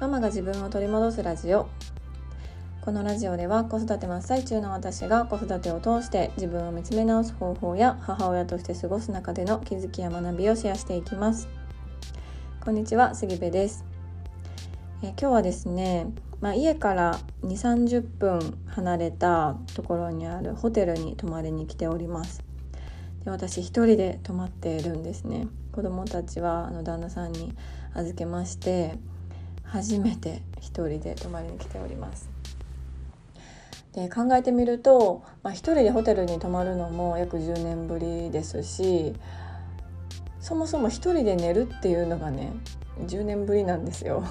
ママが自分を取り戻すラジオ。このラジオでは子育て真っ最中の私が子育てを通して自分を見つめ直す方法や母親として過ごす中での気づきや学びをシェアしていきます。こんにちは杉部です。え今日はですねまあ、家から2 3 0分離れたところにあるホテルに泊まりに来ております。で私一人で泊まっているんですね。子供たちはあの旦那さんに預けまして初めて一人で泊まりに来ております。で考えてみると、まあ、一人でホテルに泊まるのも約10年ぶりですしそもそも一人で寝るっていうのがね10年ぶりなんですよ。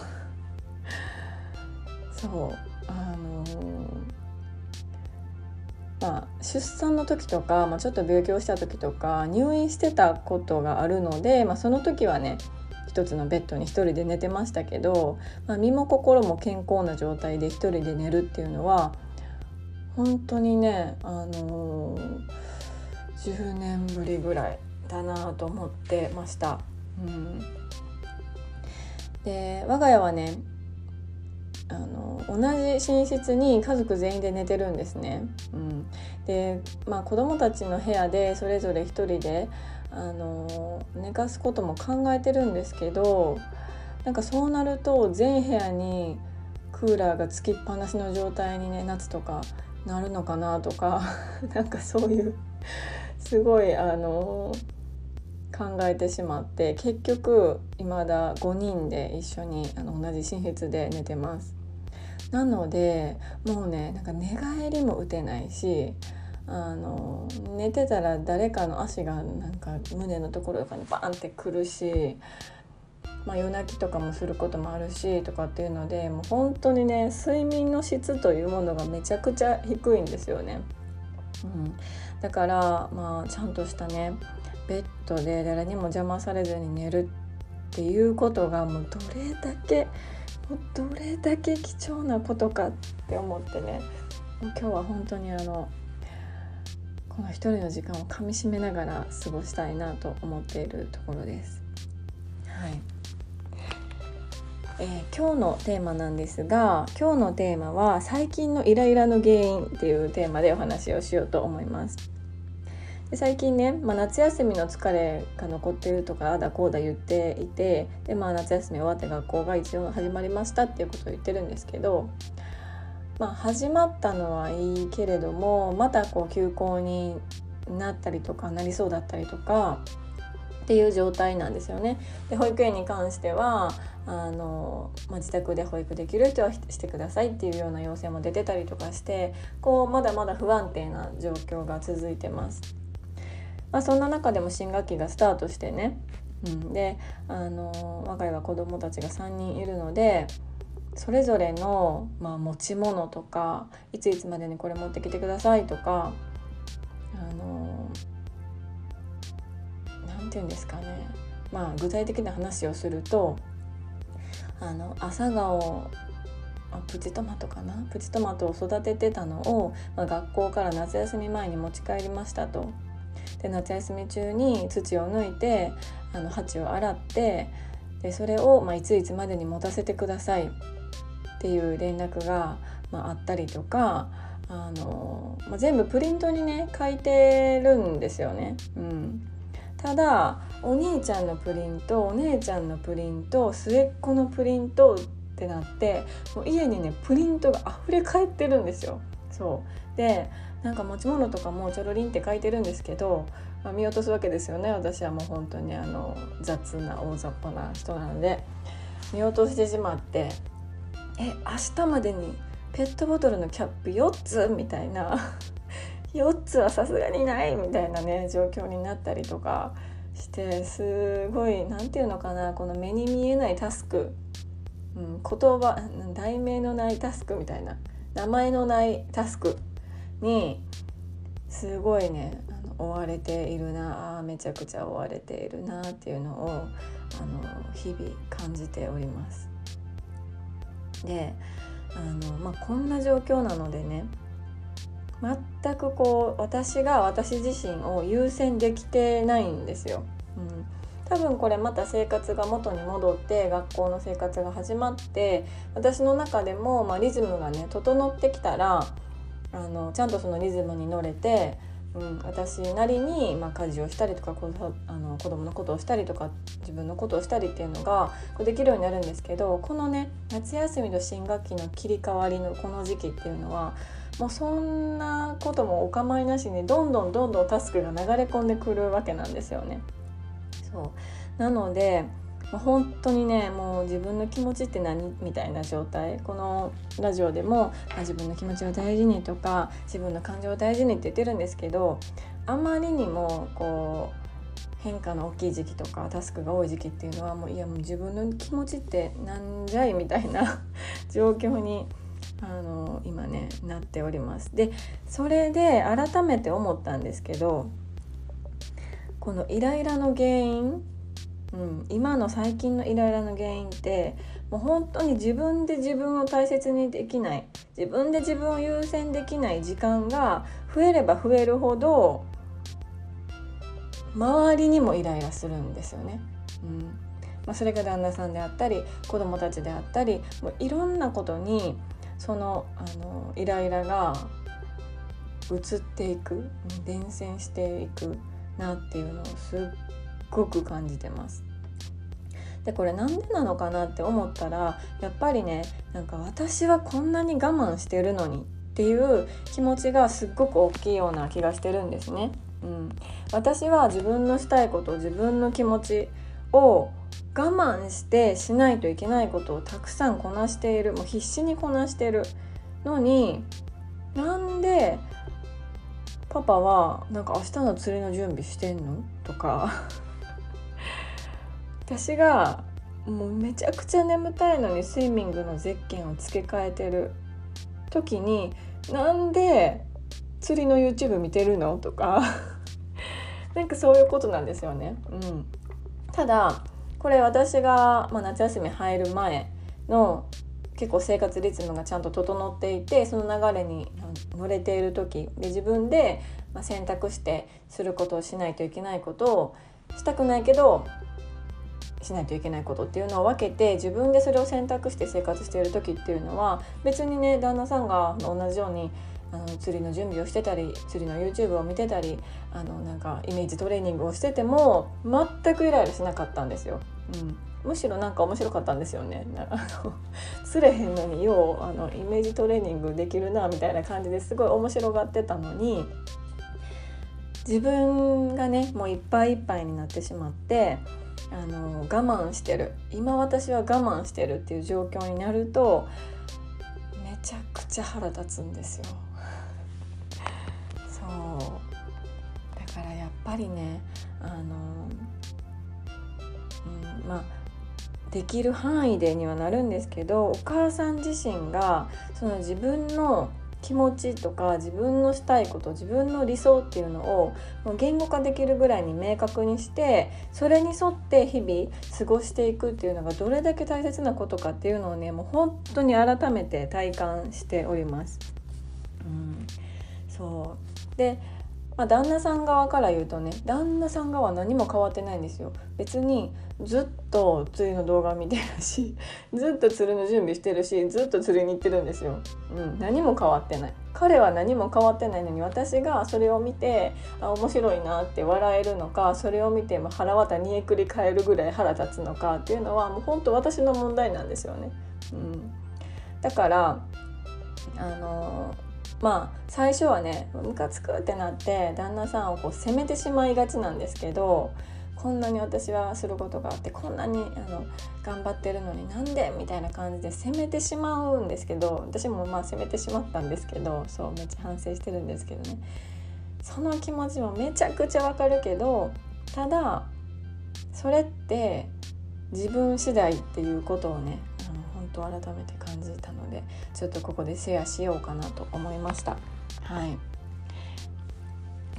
そうあのまあ、出産の時とか、まあ、ちょっと病気をした時とか入院してたことがあるので、まあ、その時はね一つのベッドに一人で寝てましたけど、まあ、身も心も健康な状態で一人で寝るっていうのは本当にね、あのー、10年ぶりぐらいだなと思ってました。うん、で我が家はねあの同じ寝室に家族全員で寝てるんですね。うん、で、まあ、子供たちの部屋でそれぞれ一人であの寝かすことも考えてるんですけどなんかそうなると全部屋にクーラーがつきっぱなしの状態にね夏とかなるのかなとか なんかそういうすごいあの考えてしまって結局未だ5人で一緒にあの同じ寝室で寝てます。なのでもうねなんか寝返りも打てないしあの寝てたら誰かの足がなんか胸のところとかにバーンってくるし、まあ、夜泣きとかもすることもあるしとかっていうのでもう本当にね睡眠の質というものがめちゃくちゃ低いんですよね。うん、だからまあちゃんとしたねベッドで誰にも邪魔されずに寝るっていうことがもうどれだけもうどれだけ貴重なことかって思ってね今日は本当にあのこの一人の時間をかみしめながら過ごしたいなと思っているところです。はいえー、今日のテーマなんですが今日のテーマは最近のイライラの原因っていうテーマでお話をしようと思います。で最近ね、まあ、夏休みの疲れが残ってるとかあだこうだ言っていてで、まあ、夏休み終わって学校が一応始まりましたっていうことを言ってるんですけど、まあ、始まったのはいいけれどもまたこう休校になったりとかなりそうだったりとかっていう状態なんですよね。で保育園に関してはあの、まあ、自宅で保育できる人はしてくださいっていうような要請も出てたりとかしてこうまだまだ不安定な状況が続いてます。まあ、そんな中でも新学期がスタートしてね、うん、であの我が家は子どもたちが3人いるのでそれぞれの、まあ、持ち物とかいついつまでにこれ持ってきてくださいとかあのなんて言うんですかね。まあ具体的な話をするとあの朝顔プチトマトかな？プチトマトを育ててたのを、まあ、学校から夏休み前に持ち帰りましたと。で夏休み中に土を抜いてあの鉢を洗ってでそれを、まあ、いついつまでに持たせてください。っていう連絡が、まあ、あったりとかあの、まあ、全部プリントにね書いてるんですよね。うん、ただお兄ちゃんのプリントお姉ちゃんのプリント末っ子のプリントってなってもう家にねプリントが溢れ返ってるんですよ。そうでなんか持ち物とかもちょろりんって書いてるんですけど、まあ、見落とすわけですよね私はもう本当にあの雑な大雑把な人なので見落としてしまってえ明日までにペットボトルのキャップ4つ？みたいな。4つはさすがにないみたいなね状況になったりとかしてすごい何て言うのかなこの目に見えないタスク、うん、言葉題名のないタスクみたいな。名前のないタスクにすごいね追われているな。あめちゃくちゃ追われているなっていうのをあの日々感じております。であの、まあ、こんな状況なのでね全くこう私が私自身を優先できてないんですよ。うん多分これまた生活が元に戻って学校の生活が始まって私の中でも、まあ、リズムがね整ってきたらあのちゃんとそのリズムに乗れて、うん、私なりに、まあ、家事をしたりとかこあの子供のことをしたりとか自分のことをしたりっていうのができるようになるんですけどこのね夏休みと新学期の切り替わりのこの時期っていうのはもうそんなこともお構いなしにどんどんどんどんタスクが流れ込んでくるわけなんですよね。そうなので本当にねもう自分の気持ちって何みたいな状態？このラジオでも、まあ、自分の気持ちを大事にとか自分の感情を大事にって言ってるんですけどあまりにもこう変化の大きい時期とかタスクが多い時期っていうのはもういやもう自分の気持ちってなんじゃいみたいな 状況にあの今ねなっております。でそれで改めて思ったんですけどこのイライラの原因、うん、今の最近のイライラの原因ってもう本当に自分で自分を大切にできない自分で自分を優先できない時間が増えれば増えるほど周りにもイライラするんですよね。うんまあ、それが旦那さんであったり子供たちであったりもういろんなことにそのあのイライラが移っていく伝染していくなっていうのをすっごく感じてます。でこれなんでなのかなって思ったらやっぱりねなんか私はこんなに我慢してるのにっていう気持ちがすっごく大きいような気がしてるんですね。うん、私は自分のしたいこと自分の気持ちを我慢してしないといけないことをたくさんこなしているもう必死にこなしてるのになんでパパはなんか明日の釣りの準備してんの？とか私がもうめちゃくちゃ眠たいのにスイミングのゼッケンを付け替えてる時になんで釣りの YouTube 見てるの？とか。なんかそういうことなんですよね。うん、ただこれ私が、まあ、夏休み入る前の結構生活リズムがちゃんと整っていてその流れに乗れている時で自分で選択してすることをしないといけないことをしたくないけどしないといけないことっていうのを分けて自分でそれを選択して生活している時っていうのは別にね旦那さんが同じようにあの釣りの準備をしてたり釣りの YouTube を見てたりあのなんかイメージトレーニングをしてても全くイライラしなかったんですよ。うんむしろなんか面白かったんですよね。あの釣れへんのにようあのイメージトレーニングできるなみたいな感じですごい面白がってたのに自分がねもういっぱいいっぱいになってしまってあの我慢してる今私は我慢してるっていう状況になるとめちゃくちゃ腹立つんですよ。そうだからやっぱりねあの、うん、まあできる範囲でにはなるんですけどお母さん自身がその自分の気持ちとか自分のしたいこと自分の理想っていうのをもう言語化できるぐらいに明確にしてそれに沿って日々過ごしていくっていうのがどれだけ大切なことかっていうのをねもう本当に改めて体感しております。うん、そうでまあ、旦那さん側から言うとね旦那さん側は何も変わってないんですよ。別にずっと釣りの動画見てるし ずっと釣りの準備してるしずっと釣りに行ってるんですよ、うん、何も変わってない。彼は何も変わってないのに私がそれを見てあ面白いなって笑えるのかそれを見て腹渡煮えくり返るぐらい腹立つのかっていうのはもう本当私の問題なんですよね、うん、だからあのーまあ最初はねムカつくってなって旦那さんをこう責めてしまいがちなんですけどこんなに私はすることがあってこんなにあの頑張ってるのになんでみたいな感じで責めてしまうんですけど私もまあ責めてしまったんですけどそうめっちゃ反省してるんですけどね。その気持ちもめちゃくちゃわかるけどただそれって自分次第っていうことをねと改めて感じたのでちょっとここでシェアしようかなと思いました。はい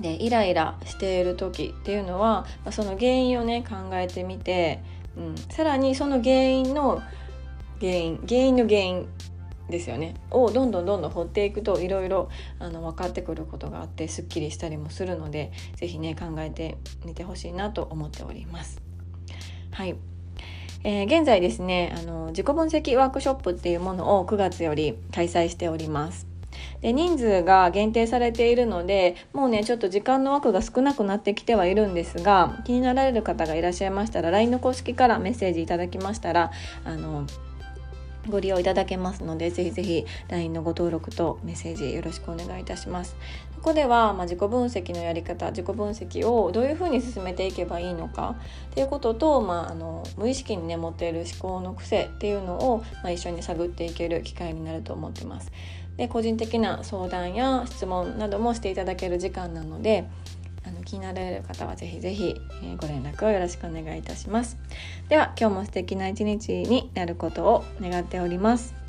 でイライラしている時っていうのはその原因をね考えてみて、うん、さらにその原因の原因原因の原因ですよねをどんどんどんどん掘っていくといろいろ分かってくることがあってすっきりしたりもするので是非ね考えてみてほしいなと思っております。はいえー、現在ですねあの自己分析ワークショップっていうものを9月より開催しております。で人数が限定されているのでもうねちょっと時間の枠が少なくなってきてはいるんですが気になられる方がいらっしゃいましたら LINE の公式からメッセージいただきましたらあのご利用いただけますのでぜひぜひ LINE のご登録とメッセージよろしくお願いいたします。ここでは、まあ、自己分析のやり方自己分析をどういうふうに進めていけばいいのかっていうことと、まあ、あの無意識にね持っている思考の癖っていうのを、まあ、一緒に探っていける機会になると思ってます。で個人的な相談や質問などもしていただける時間なのであの気になられる方はぜひぜひ、えご連絡をよろしくお願いいたします。では今日も素敵な一日になることを願っております。